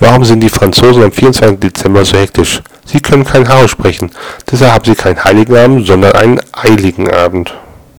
Warum sind die Franzosen am 24. Dezember so hektisch? Sie können kein H aussprechen. Deshalb haben sie keinen Heiligen Abend, sondern einen eiligen Abend.